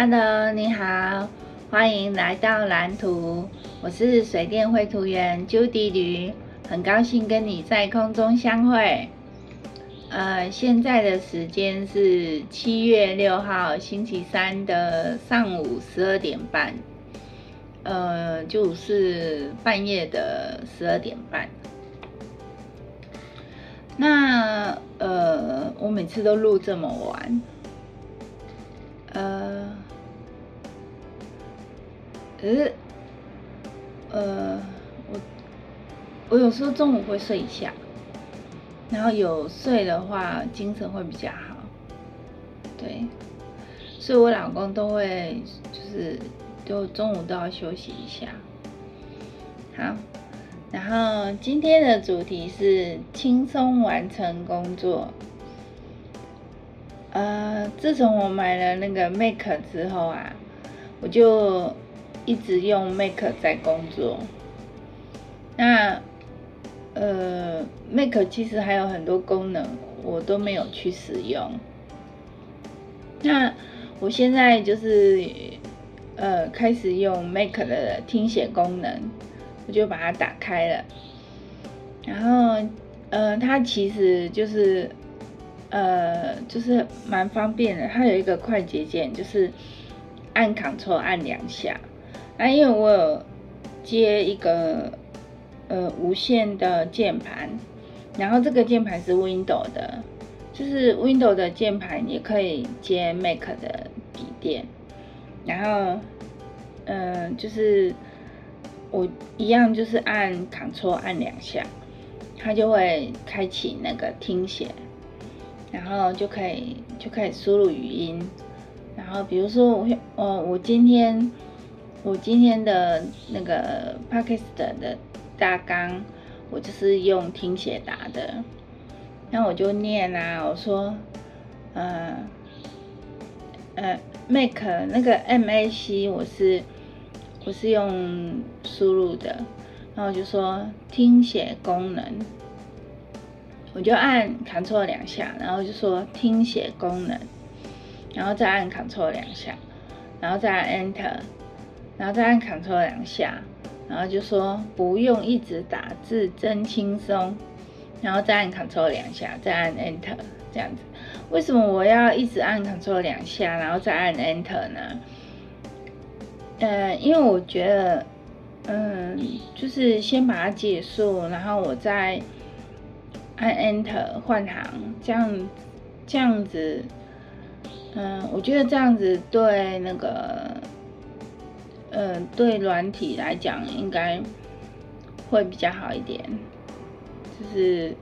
Hello，你好，欢迎来到蓝图。我是水电绘图员 Judy 吕，很高兴跟你在空中相会。呃，现在的时间是七月六号星期三的上午十二点半，呃，就是半夜的十二点半。那呃，我每次都录这么晚，呃。可是，呃，我我有时候中午会睡一下，然后有睡的话，精神会比较好。对，所以我老公都会就是就中午都要休息一下。好，然后今天的主题是轻松完成工作。呃，自从我买了那个 Mac 之后啊，我就。一直用 Mac 在工作，那呃，Mac 其实还有很多功能我都没有去使用。那我现在就是呃开始用 Mac 的听写功能，我就把它打开了，然后呃，它其实就是呃就是蛮方便的，它有一个快捷键，就是按 Ctrl 按两下。啊，因为我有接一个呃无线的键盘，然后这个键盘是 w i n d o w 的，就是 w i n d o w 的键盘也可以接 Mac 的笔电，然后嗯、呃，就是我一样就是按 Ctrl 按两下，它就会开启那个听写，然后就可以就可以输入语音，然后比如说我哦我今天。我今天的那个 Podcast 的大纲，我就是用听写打的。那我就念啊，我说，呃，呃，make 那个 Mac 我是我是用输入的，然后我就说听写功能，我就按 Ctrl 两下，然后就说听写功能，然后再按 Ctrl 两下，然后再按 Enter。然后再按 Ctrl 两下，然后就说不用一直打字，真轻松。然后再按 Ctrl 两下，再按 Enter，这样子。为什么我要一直按 Ctrl 两下，然后再按 Enter 呢？呃，因为我觉得，嗯，就是先把它结束，然后我再按 Enter 换行，这样这样子，嗯，我觉得这样子对那个。嗯，对软体来讲应该会比较好一点，就是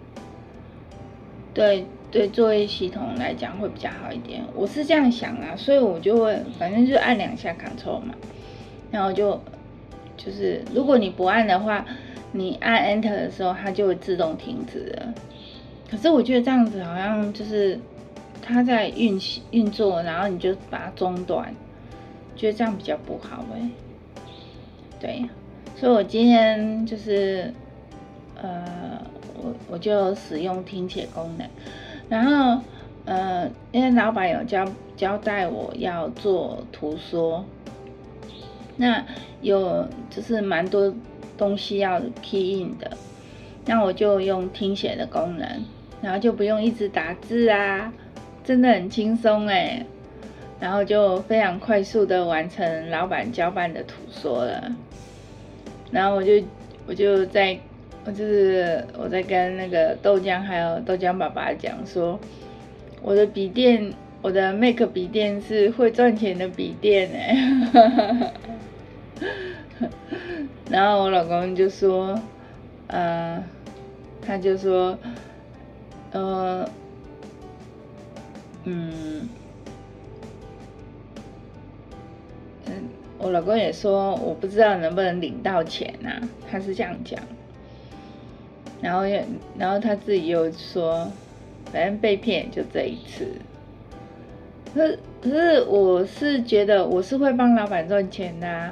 对对作业系统来讲会比较好一点。我是这样想啊，所以我就会反正就按两下 Ctrl 嘛，然后就就是如果你不按的话，你按 Enter 的时候它就会自动停止了。可是我觉得这样子好像就是它在运行运作，然后你就把它中断。觉得这样比较不好哎，对，所以我今天就是，呃，我我就使用听写功能，然后呃，因为老板有交交代我要做图说，那有就是蛮多东西要 key in 的，那我就用听写的功能，然后就不用一直打字啊，真的很轻松哎。然后就非常快速的完成老板交办的图说了，然后我就我就在我就是我在跟那个豆浆还有豆浆爸爸讲说，我的笔电我的 Mac 笔电是会赚钱的笔电哎，然后我老公就说，呃，他就说，呃，嗯。我老公也说，我不知道能不能领到钱啊，他是这样讲。然后又，然后他自己又说，反正被骗就这一次。可是，可是我是觉得我是会帮老板赚钱的，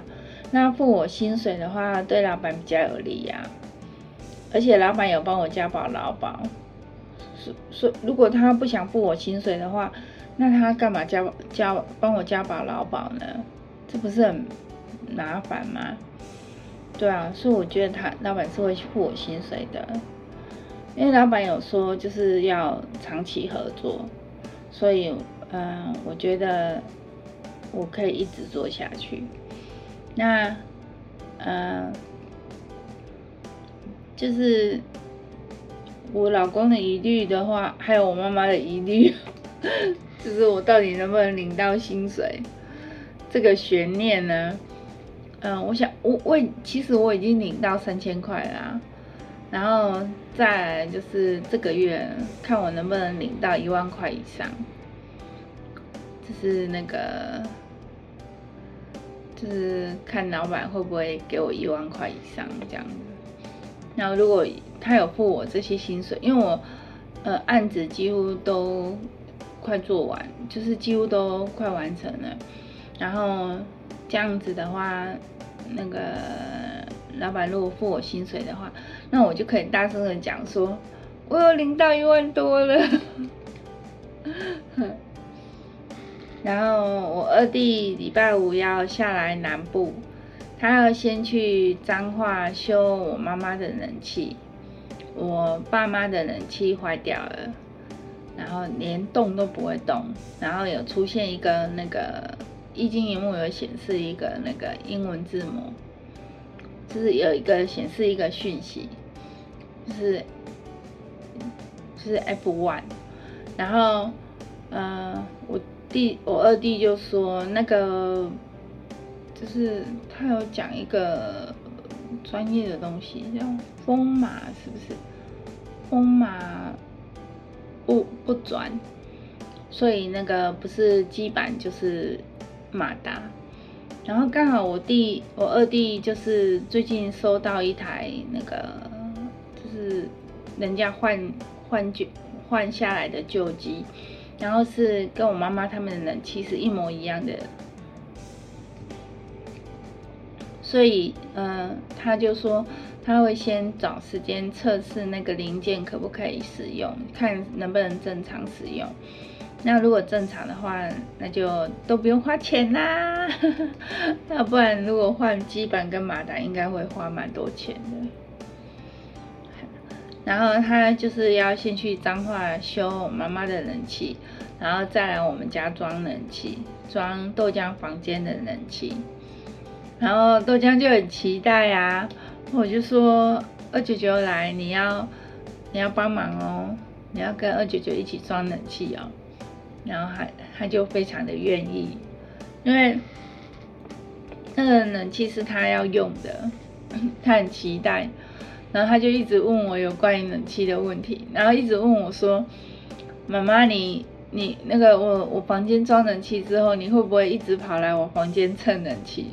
那付我薪水的话，对老板比较有利呀。而且老板有帮我加保劳保，说说，如果他不想付我薪水的话，那他干嘛加加帮我加保劳保呢？这不是很麻烦吗？对啊，所以我觉得他老板是会付我薪水的，因为老板有说就是要长期合作，所以嗯、我觉得我可以一直做下去。那嗯、呃，就是我老公的疑虑的话，还有我妈妈的疑虑，就是我到底能不能领到薪水，这个悬念呢？嗯，我想我我其实我已经领到三千块啦，然后再来就是这个月看我能不能领到一万块以上，就是那个就是看老板会不会给我一万块以上这样子。然后如果他有付我这些薪水，因为我呃案子几乎都快做完，就是几乎都快完成了，然后这样子的话。那个老板如果付我薪水的话，那我就可以大声的讲说，我有领到一万多了。然后我二弟礼拜五要下来南部，他要先去彰化修我妈妈的冷气，我爸妈的冷气坏掉了，然后连动都不会动，然后有出现一个那个。液晶萤幕有显示一个那个英文字母，就是有一个显示一个讯息，就是就是 F1，然后呃，我弟我二弟就说那个就是他有讲一个专业的东西叫风马是不是？风马不不转，所以那个不是基板就是。马达，然后刚好我弟我二弟就是最近收到一台那个，就是人家换换旧换下来的旧机，然后是跟我妈妈他们的人其实一模一样的，所以嗯、他就说他会先找时间测试那个零件可不可以使用，看能不能正常使用。那如果正常的话，那就都不用花钱啦。要不然如果换基板跟马达，应该会花蛮多钱的。然后他就是要先去彰化修我妈妈的冷气，然后再来我们家装冷气，装豆浆房间的冷气。然后豆浆就很期待啊，我就说二舅舅来，你要你要帮忙哦，你要跟二舅舅一起装冷气哦。然后他他就非常的愿意，因为那个冷气是他要用的，他很期待。然后他就一直问我有关于冷气的问题，然后一直问我说：“妈妈，你你那个我我房间装冷气之后，你会不会一直跑来我房间蹭冷气？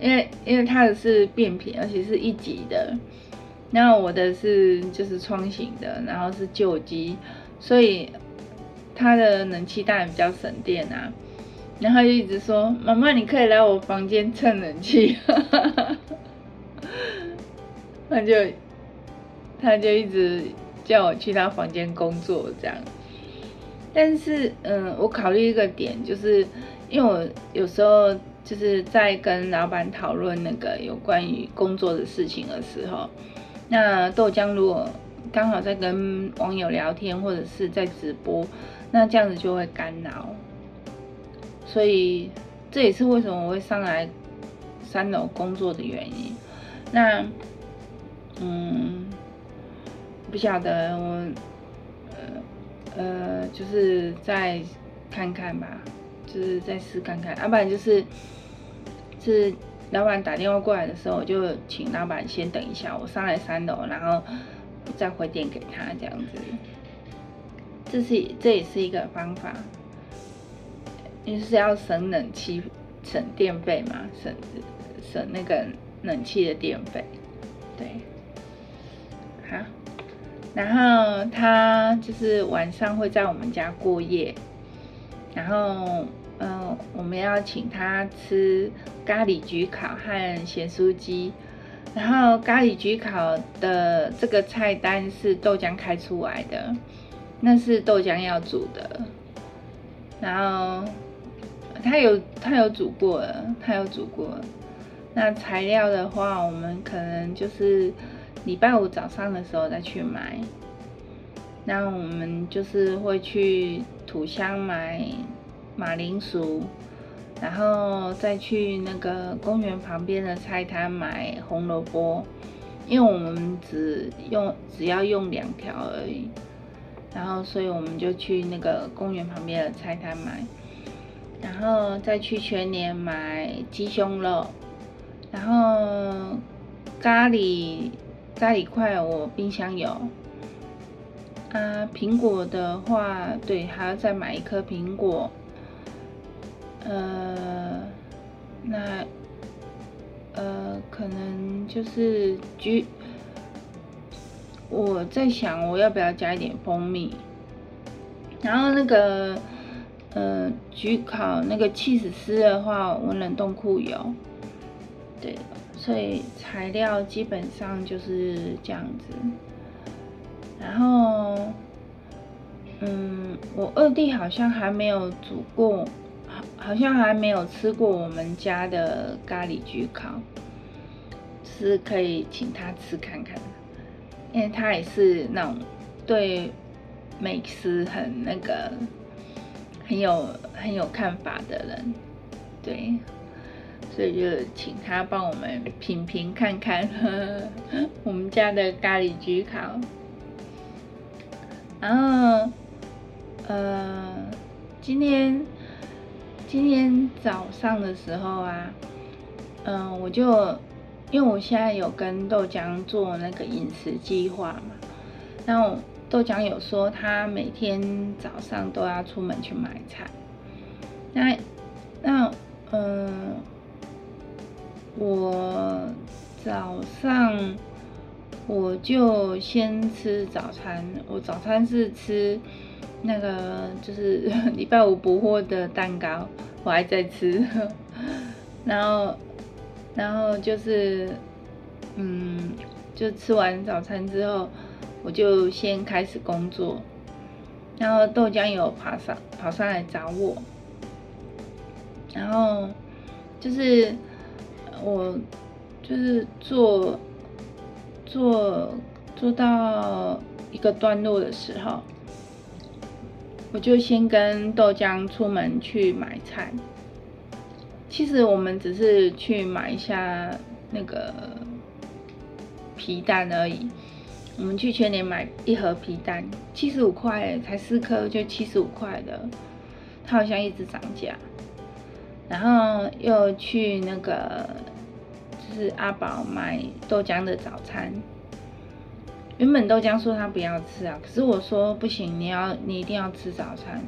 因为因为他的是变频，而且是一级的，然后我的是就是窗型的，然后是旧机，所以。”他的冷气当然比较省电啊，然后就一直说：“妈妈，你可以来我房间蹭冷气。”他就他就一直叫我去他房间工作这样。但是，嗯，我考虑一个点，就是因为我有时候就是在跟老板讨论那个有关于工作的事情的时候，那豆浆如果刚好在跟网友聊天或者是在直播。那这样子就会干扰，所以这也是为什么我会上来三楼工作的原因。那，嗯，不晓得我，呃呃，就是再看看吧，就是再试看看，要、不然就是是老板打电话过来的时候，我就请老板先等一下，我上来三楼，然后再回电给他这样子。这是这也是一个方法，就是要省冷气、省电费嘛，省省那个冷气的电费，对，好，然后他就是晚上会在我们家过夜，然后嗯，我们要请他吃咖喱焗烤和咸酥鸡，然后咖喱焗烤的这个菜单是豆浆开出来的。那是豆浆要煮的，然后他有他有煮过了，他有煮过了。那材料的话，我们可能就是礼拜五早上的时候再去买。那我们就是会去土箱买马铃薯，然后再去那个公园旁边的菜摊买红萝卜，因为我们只用只要用两条而已，然后所以我们就去那个公园旁边的菜摊买，然后再去全联买鸡胸肉，然后咖喱咖喱块我冰箱有。啊，苹果的话，对，还要再买一颗苹果。呃，那呃，可能就是橘。我在想，我要不要加一点蜂蜜？然后那个呃，焗烤那个起司丝的话，我冷冻库有。对，所以材料基本上就是这样子。然后，嗯，我二弟好像还没有煮过，好，好像还没有吃过我们家的咖喱焗烤，是可以请他吃看看，因为他也是那种对美食很那个很有很有看法的人，对，所以就请他帮我们品评看看呵呵 我们家的咖喱焗烤。然后，呃，今天今天早上的时候啊，嗯、我就因为我现在有跟豆浆做那个饮食计划嘛，然后豆浆有说他每天早上都要出门去买菜，那那嗯、呃，我早上。我就先吃早餐，我早餐是吃那个就是 礼拜五补货的蛋糕，我还在吃，然后然后就是嗯，就吃完早餐之后，我就先开始工作，然后豆浆有爬上跑上来找我，然后就是我就是做。做做到一个段落的时候，我就先跟豆浆出门去买菜。其实我们只是去买一下那个皮蛋而已。我们去全联买一盒皮蛋，七十五块，才四颗就七十五块的。它好像一直涨价。然后又去那个就。是阿宝买豆浆的早餐。原本豆浆说他不要吃啊，可是我说不行，你要你一定要吃早餐。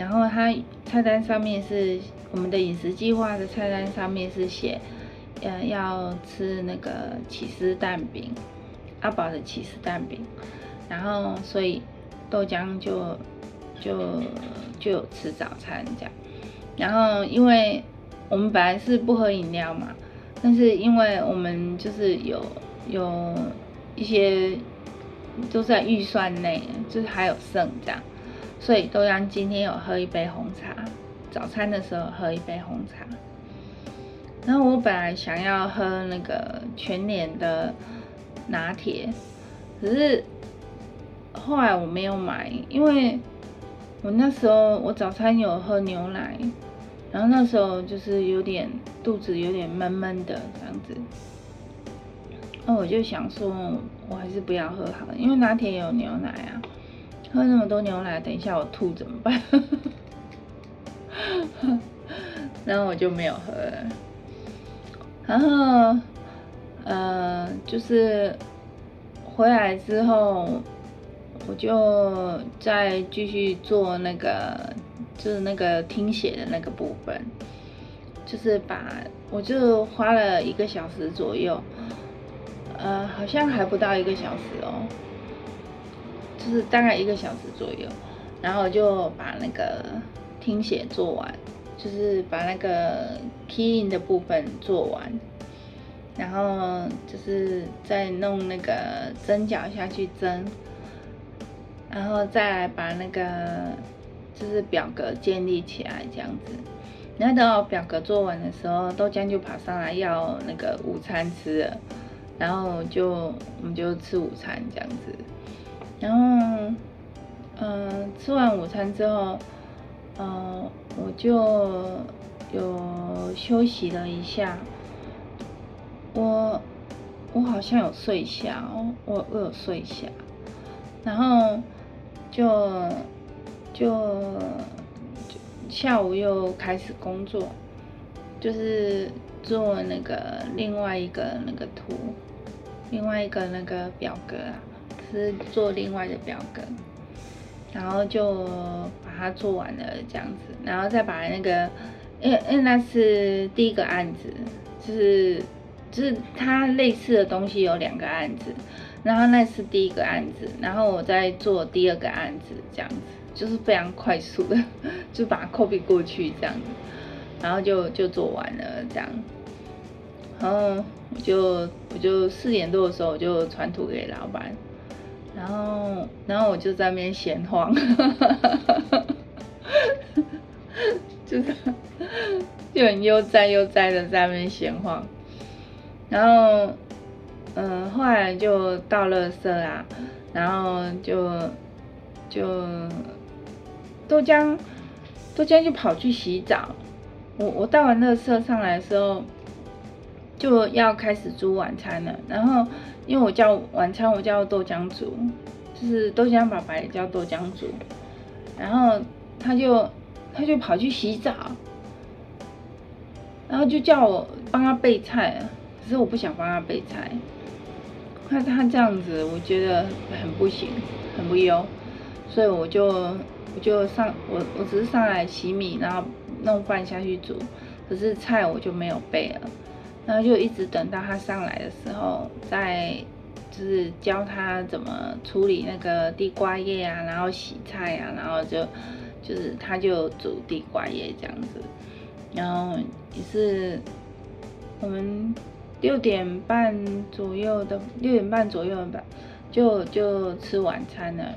然后他菜单上面是我们的饮食计划的菜单上面是写，呃，要吃那个起司蛋饼，阿宝的起司蛋饼。然后所以豆浆就就就有吃早餐这样。然后因为我们本来是不喝饮料嘛。但是因为我们就是有有一些都在预算内，就是还有剩这样，所以豆浆今天有喝一杯红茶，早餐的时候喝一杯红茶。然后我本来想要喝那个全联的拿铁，可是后来我没有买，因为我那时候我早餐有喝牛奶。然后那时候就是有点肚子有点闷闷的这样子，那我就想说，我还是不要喝好了，因为拿铁也有牛奶啊，喝那么多牛奶，等一下我吐怎么办？然后我就没有喝了。然后，呃，就是回来之后，我就再继续做那个。就是那个听写的那个部分，就是把我就花了一个小时左右，呃，好像还不到一个小时哦，就是大概一个小时左右，然后就把那个听写做完，就是把那个 key in 的部分做完，然后就是再弄那个针脚下去针，然后再来把那个。就是表格建立起来这样子。然后等到表格做完的时候，豆浆就跑上来要那个午餐吃了，然后就我们就吃午餐这样子。然后，嗯、吃完午餐之后，呃，我就有休息了一下。我我好像有睡下，我我有睡下，然后就就就下午又开始工作，就是做那个另外一个那个图，另外一个那个表格啊，是做另外的表格，然后就把它做完了这样子，然后再把那个，因为因为那是第一个案子，就是。就是它类似的东西有两个案子，然后那是第一个案子，然后我再做第二个案子，这样子就是非常快速的，就把它 copy 过去这样子，然后就就做完了这样，然后我就我就四点多的时候我就传图给老板，然后然后我就在那边闲晃，就是就很悠哉悠哉的在那边闲晃。然后，嗯，后来就倒垃圾啊，然后就就豆浆豆浆就跑去洗澡。我我倒完垃圾上来的时候，就要开始煮晚餐了。然后因为我叫晚餐，我叫豆浆煮，就是豆浆爸爸也叫豆浆煮。然后他就他就跑去洗澡，然后就叫我帮他备菜。可是我不想帮他备菜，看他这样子，我觉得很不行，很不优，所以我就我就上我我只是上来洗米，然后弄饭下去煮，可是菜我就没有备了，然后就一直等到他上来的时候，再就是教他怎么处理那个地瓜叶啊，然后洗菜啊，然后就就是他就煮地瓜叶这样子，然后也是我们。六点半左右的，六点半左右吧，就就吃晚餐了。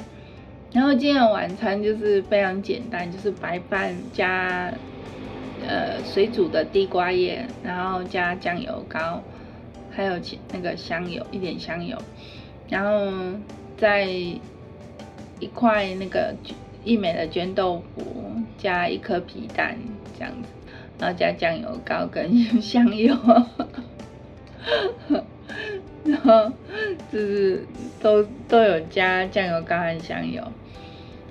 然后今天的晚餐就是非常简单，就是白饭加呃水煮的地瓜叶，然后加酱油膏，还有其那个香油，一点香油，然后再一块那个一美的绢豆腐，加一颗皮蛋这样子，然后加酱油膏跟香油。然后就是都都有加酱油膏和香油，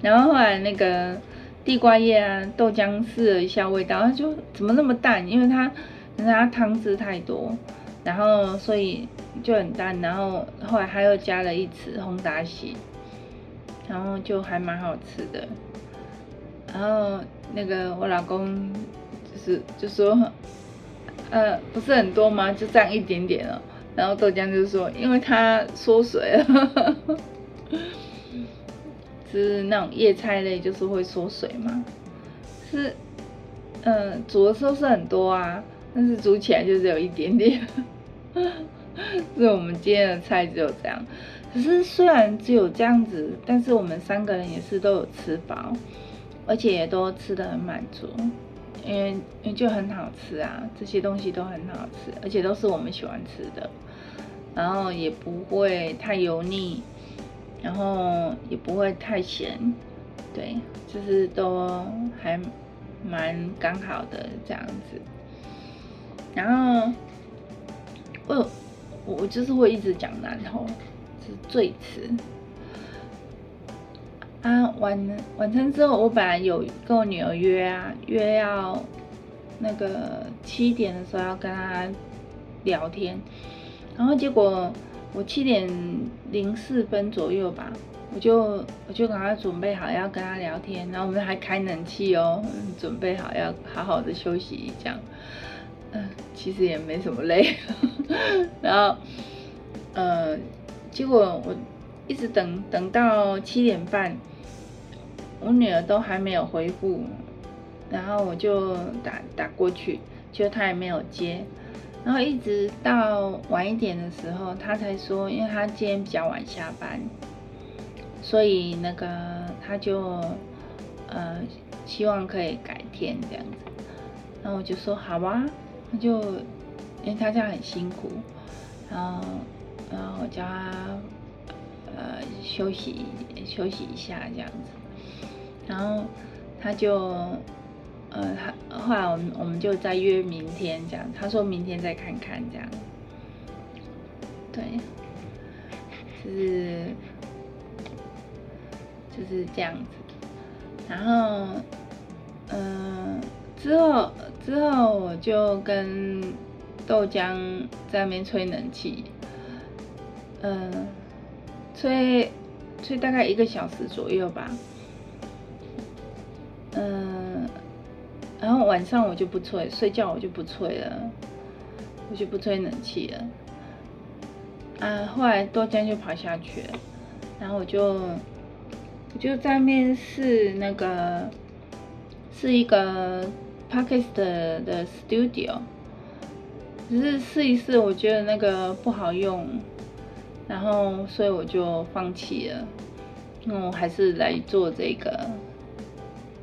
然后后来那个地瓜叶啊，豆浆试了一下味道，它就怎么那么淡？因为它人家汤汁太多，然后所以就很淡。然后后来他又加了一匙红达喜，然后就还蛮好吃的。然后那个我老公就是就说。呃，不是很多吗？就这样一点点哦。然后豆浆就说，因为它缩水了，是那种叶菜类，就是会缩水嘛。是，嗯、煮的时候是很多啊，但是煮起来就只有一点点。是我们今天的菜只有这样。可是虽然只有这样子，但是我们三个人也是都有吃饱，而且也都吃的很满足。因为因为就很好吃啊，这些东西都很好吃，而且都是我们喜欢吃的，然后也不会太油腻，然后也不会太咸，对，就是都还蛮刚好的这样子。然后我我就是会一直讲南投是最迟。啊，晚晚餐之后，我本来有跟我女儿约啊，约要那个七点的时候要跟她聊天，然后结果我七点零四分左右吧，我就我就赶快准备好要跟他聊天，然后我们还开冷气哦，准备好要好好的休息这样，嗯，其实也没什么累，然后，呃，结果我一直等等到七点半。我女儿都还没有回复，然后我就打打过去，就她也没有接，然后一直到晚一点的时候，他才说，因为他今天比较晚下班，所以那个他就呃，希望可以改天这样子。然后我就说好啊，那就因为他这样很辛苦，然后然后我叫他呃休息休息一下这样子，然后他就呃他后来我们我们就再约明天这样，他说明天再看看这样，对，就是就是这样子，然后嗯。呃之后之后我就跟豆浆在那边吹冷气，嗯、吹吹大概一个小时左右吧，嗯、然后晚上我就不吹，睡觉我就不吹了，我就不吹冷气了，啊，后来豆浆就跑下去了，然后我就我就在面试那个是一个。p a k i s t 的 Studio，只是试一试，我觉得那个不好用，然后所以我就放弃了。那我还是来做这个，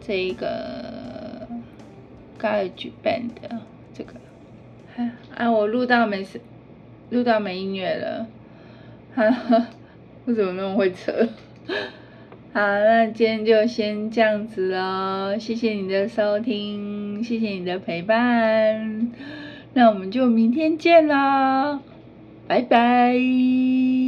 这一个 Garage Band 这个。啊，我录到没事，录到没音乐了。哈哈，为什么那么会扯？好，那今天就先这样子喽，谢谢你的收听，谢谢你的陪伴，那我们就明天见啦，拜拜。